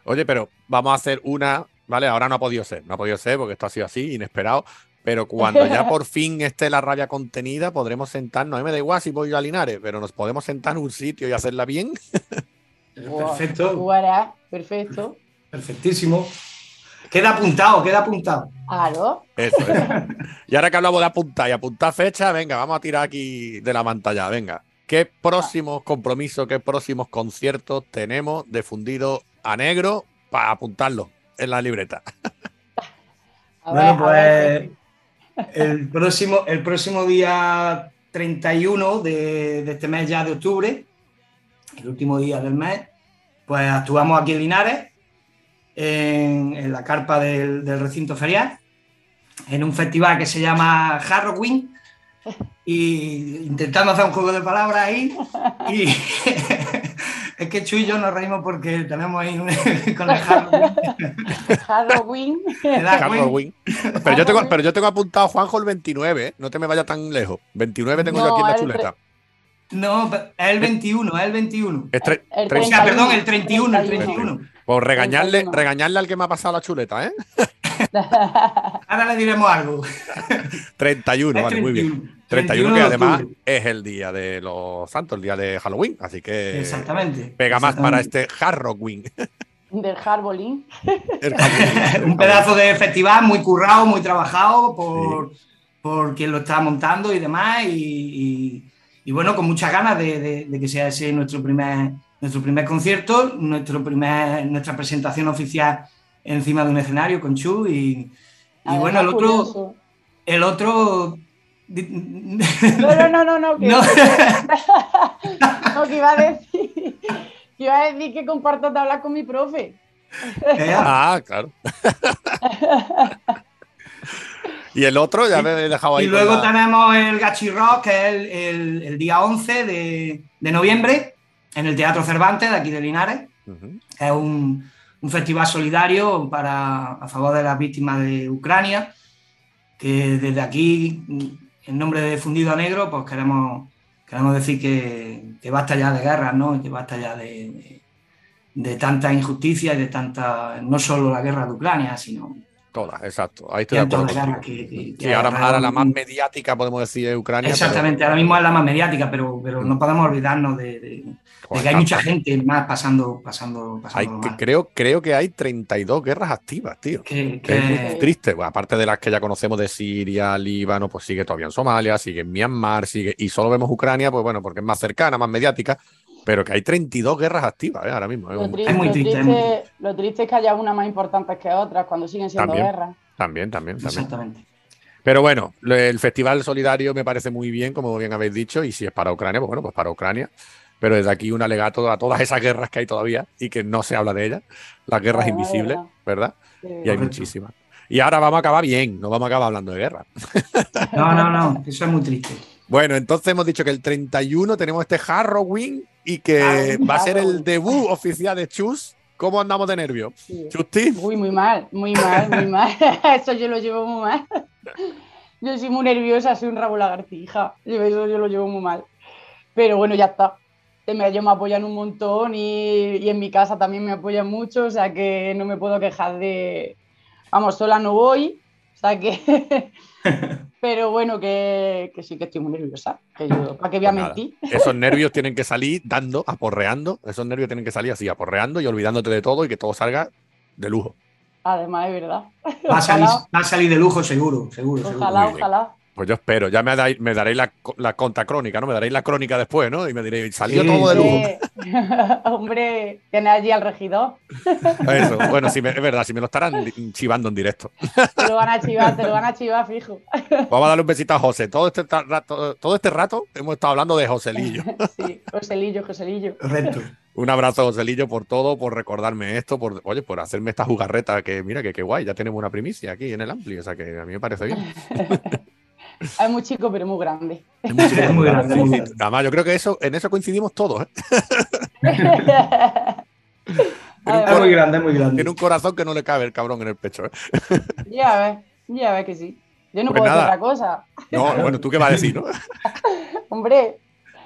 Oye, pero vamos a hacer una, ¿vale? Ahora no ha podido ser, no ha podido ser porque esto ha sido así, inesperado. Pero cuando ya *laughs* por fin esté la rabia contenida, podremos sentarnos. A mí me da igual si voy a Linares, pero nos podemos sentar en un sitio y hacerla bien. Perfecto, perfecto. perfectísimo. Queda apuntado, queda apuntado. Claro. Eso, eso. *laughs* Y ahora que hablamos de apuntar y apuntar fecha, venga, vamos a tirar aquí de la pantalla, venga. ¿Qué próximos compromisos, qué próximos conciertos tenemos de fundido a negro para apuntarlo en la libreta? *laughs* A Bueno, ver, pues el próximo, el próximo día 31 de, de este mes ya de octubre, el último día del mes, pues actuamos aquí en Linares, en, en la carpa del, del recinto ferial, en un festival que se llama Halloween, y intentando hacer un juego de palabras ahí, y *laughs* es que Chu y yo nos reímos porque tenemos ahí un- *laughs* con el Halloween. Pero yo, tengo, pero yo tengo apuntado Juanjo el 29, ¿eh? no te me vayas tan lejos. 29 tengo yo aquí en la chuleta. No, es el 21, es el 21. Es tre- El tre- O sea, 31, perdón, el 31, el 31. 31. Por regañarle, 31. regañarle al que me ha pasado la chuleta, ¿eh? *laughs* Ahora le diremos algo. *laughs* 31, Es vale, muy bien. 31, 31 que de además octubre. es el día de los santos, el día de Halloween, así que Exactamente. pega más para este Halloween. *laughs* Del Harbolín. Un pedazo de festival muy currado, muy trabajado por, por quien lo está montando y demás. Y, y- y bueno, con muchas ganas de, de- de que sea ese nuestro primer, nuestro primer concierto, nuestro primer, nuestra presentación oficial encima de un escenario con Chu. Y, y bueno, el otro, curioso. el otro. No, no, no, no, no. *laughs* Que, No. *laughs* no, que iba a decir. Que iba a decir que comparto tabla con mi profe. Ah, claro. *laughs* y el otro, ya me he dejado ahí. Y luego la- tenemos el Gachi Rock, que es el, el- el día 11 de, de noviembre, en el Teatro Cervantes, de aquí de Linares. Ujú. Es un, un festival solidario para, a favor de las víctimas de Ucrania, que desde aquí, en nombre de Fundido a Negro, pues queremos, queremos decir que, que basta ya de guerras, ¿no? Y que basta ya de, de, de tanta injusticia y de tanta, no solo la guerra de Ucrania, sino Todas, exacto. Ahí estoy de acuerdo. de guerras contigo. que, que- que Sí, ahora, la más mediática podemos decir es Ucrania. pero- Exactamente, ahora mismo es la más mediática, pero, pero no podemos olvidarnos de, de- de Joder, que hay mucha gente más pasando, pasando, Hay, pasando que- mal. creo, creo que hay 32 guerras activas, tío. Que- es muy triste. Bueno, aparte de las que ya conocemos de Siria, Líbano, pues sigue todavía en Somalia, sigue en Myanmar, sigue. Y solo vemos Ucrania, pues bueno, porque es más cercana, más mediática. Pero que hay 32 guerras activas, ¿eh? Ahora mismo. ¿eh? Lo triste, muy lo triste, es triste- muy lo triste es que haya unas más importantes que otras cuando siguen siendo También. guerras. También, también, también. Exactamente. Pero bueno, el Festival Solidario me parece muy bien, como bien habéis dicho, y si es para Ucrania, pues bueno, pues para Ucrania. Pero desde aquí un alegato a todas esas guerras que hay todavía y que no se habla de ellas, las guerras de invisibles, ¿verdad? Sí. Y hay muchísimas. Y ahora vamos a acabar bien, no vamos a acabar hablando de guerra. No, no, no, eso es muy triste. Bueno, entonces hemos dicho que el 31 tenemos este Halloween y que Halloween, va a ser el debut oficial de Chus. ¿Cómo andamos de nervios? Sí. Chusti, Uy, muy mal, muy mal, muy mal. *laughs* Eso yo lo llevo muy mal. Yo soy muy nerviosa, soy un rabo lagartija. Yo eso yo lo llevo muy mal. Pero bueno, ya está. Ellos me apoyan un montón y, y en mi casa también me apoyan mucho, o sea que no me puedo quejar de... Vamos, sola no voy, o sea que... *laughs* Pero bueno, que, que sí que estoy muy nerviosa. Que yo, ¿Para qué voy a Pues mentir? esos *laughs* nervios tienen que salir dando, aporreando. Esos nervios tienen que salir así, aporreando y olvidándote de todo y que todo salga de lujo. Además, es verdad. Va a salir, va a salir de lujo seguro, seguro, seguro. ojalá, ojalá. Pues yo espero. Ya me, dais- me daréis la, la conta crónica, ¿no? Me daréis la crónica después, ¿no? Y me diréis, salió Sí, todo de lujo. *laughs* Hombre, hombre, tienes allí al regidor. *laughs* Eso. Bueno, sí, me- es verdad, si me lo estarán chivando en directo. *laughs* Te lo van a chivar, te lo van a chivar fijo. Vamos a darle un besito a José. Todo este ta- rato, todo este rato hemos estado hablando de Joselillo. Sí, Joselillo, Joselillo. Correcto. Un abrazo, Joselillo, por todo, por recordarme esto, por, oye, por hacerme esta jugarreta que, mira, que qué guay, ya tenemos una primicia aquí en el Ampli, o sea que a mí me parece bien. Es muy chico, pero muy grande. Es *laughs* muy grande, muy grande. Además, yo creo que eso, en eso coincidimos todos, ¿eh? *laughs* Es muy grande, es muy grande. Tiene un corazón que no le cabe el cabrón en el pecho, ¿eh? *laughs* Ya ves, ya ves que sí. Yo no Pues puedo nada. decir otra cosa. No, bueno, ¿tú qué vas a decir, no? Hombre,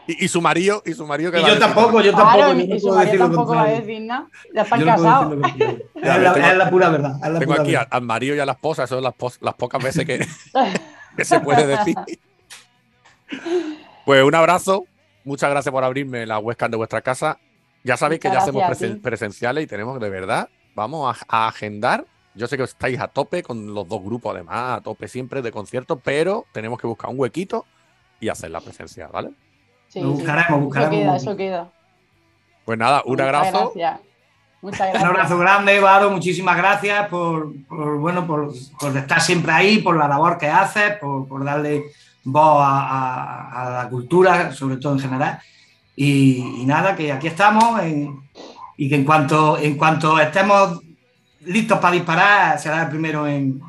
Y, y su marido, y su marido que Y va a yo decir? tampoco, yo tampoco. claro, yo no y su marido tampoco va a decir nada. Ya están no casados. Es la, pura verdad. la Tengo pura aquí verdad. al, al marido y a la esposa, eso son las, las pocas veces que, que se puede decir. Pues un abrazo, muchas gracias por abrirme la webcam de vuestra casa. Ya sabéis que ya hacemos presen- presenciales y tenemos de verdad, vamos a, a agendar. Yo sé que estáis a tope con los dos grupos, además, a tope siempre de conciertos, pero tenemos que buscar un huequito y hacer la presencial, ¿vale? Sí, Lo sí. buscaremos, buscaremos. Eso queda, eso queda. Pues nada, un Muchas abrazo. Gracias. Muchas Un abrazo grande, Varo. Muchísimas gracias por, por, bueno, por, por estar siempre ahí, por la labor que haces, por, por darle voz a, a- a la cultura, sobre todo en general. Y, y nada, que aquí estamos eh, y que en cuanto, en cuanto estemos listos para disparar, será el primero en,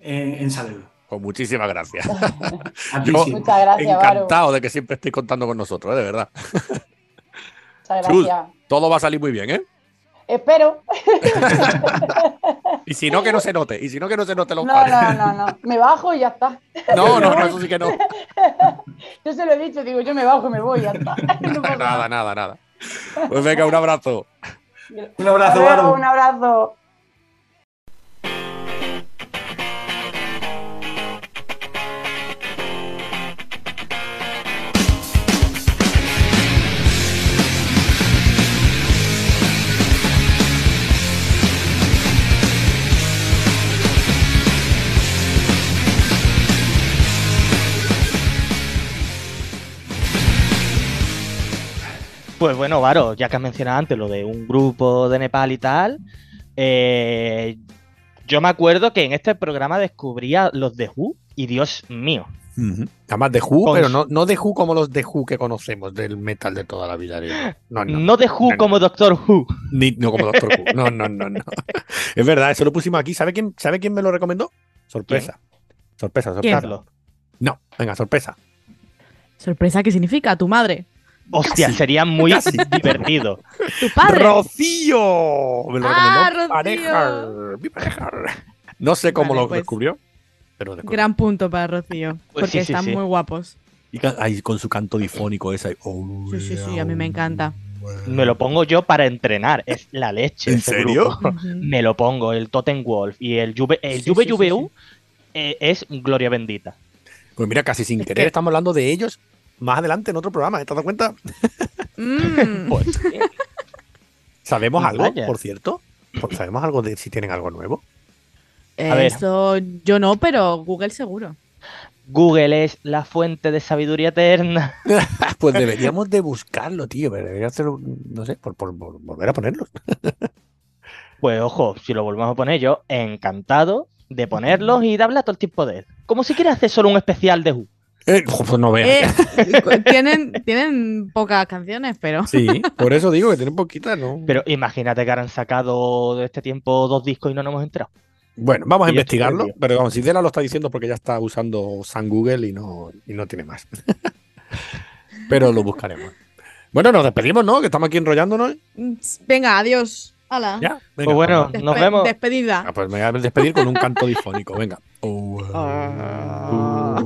en, en saberlo. Pues muchísimas gracias. *laughs* A ti Yo- sí. Muchas gracias. Encantado de que siempre estéis contando con nosotros, ¿eh? de verdad. Muchas Chus. gracias. Todo va a salir muy bien, ¿eh? Espero. *laughs* Y si no, que no se note. Y si no, que no se note los No, pares. no, no, no. Me bajo y ya está. No, no, no, eso sí que no. *laughs* Yo se lo he dicho, digo, yo me bajo y me voy y ya está. *laughs* No Nada, nada, nada. Pues venga, un abrazo. Un abrazo. Un abrazo. Pues bueno, Varo, ya que has mencionado antes lo de un grupo de Nepal y tal, eh, yo me acuerdo que en este programa descubría los de Who y Dios mío. Además de Who, Con pero no, no de Who como los de Who que conocemos, del metal de toda la vida. No, no. No, de Who no. como Doctor Who. Ni- no como Doctor Who. No, no, no, no. *laughs* Es verdad, eso lo pusimos aquí. ¿Sabe quién, ¿sabe quién me lo recomendó? Sorpresa. Sorpresa, ¿Quién? sorpresa. Carlos. No, venga, sorpresa. ¿Sorpresa qué significa? ¿Tu madre? Hostia, Casi. sería muy *laughs* Casi. divertido. ¿Tu padre? ¡Rocío! Me lo Ah, recomendó mi pareja. Mi pareja. No sé cómo Vale, lo pues. descubrió, pero descubrió. Gran punto para Rocío. Porque sí, sí, están sí. muy guapos. Y con su canto difónico ese. ahí, oh, Sí, sí, sí, a mí me encanta. Me lo pongo yo para entrenar. Es la leche. ¿En ese serio? grupo. *laughs* Me lo pongo, el Totem Wolf y el Juve, el Sí, Juve sí, sí, Juveu, eh, es gloria bendita. Pues mira, casi sin querer que- estamos hablando de ellos más adelante en otro programa. ¿Te has dado cuenta? Mm. *laughs* Pues sí. ¿Sabemos algo, Vaya. por cierto? Por- ¿Sabemos algo de si tienen algo nuevo? A ver. Eso yo no, pero Google seguro. Google es la fuente de sabiduría eterna. *laughs* Pues deberíamos de buscarlo, tío. Debería hacer, no sé, por, por- por volver a ponerlo. *laughs* Pues ojo, si lo volvemos a poner yo, encantado de ponerlos y de hablar todo el tiempo de él. Como si quieres hacer solo un especial de Who. Eh, pues no veas. Eh, *laughs* tienen, tienen pocas canciones, pero. Sí, por eso digo que tienen poquitas, ¿no? Pero imagínate que han sacado de este tiempo dos discos y no nos hemos enterado. Bueno, vamos a Y investigarlo, pero vamos, si Dela lo está diciendo porque ya está usando San Google y no, y no tiene más. *laughs* pero lo buscaremos. Bueno, nos despedimos, ¿no? Que estamos aquí enrollándonos. Venga, adiós. Hala. Ya, venga, Pues bueno, nos vemos. Despedida. ah, pues me voy a despedir con un canto difónico, venga. Ah. *laughs*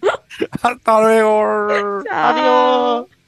*laughs* Hasta luego. Chao. Adiós.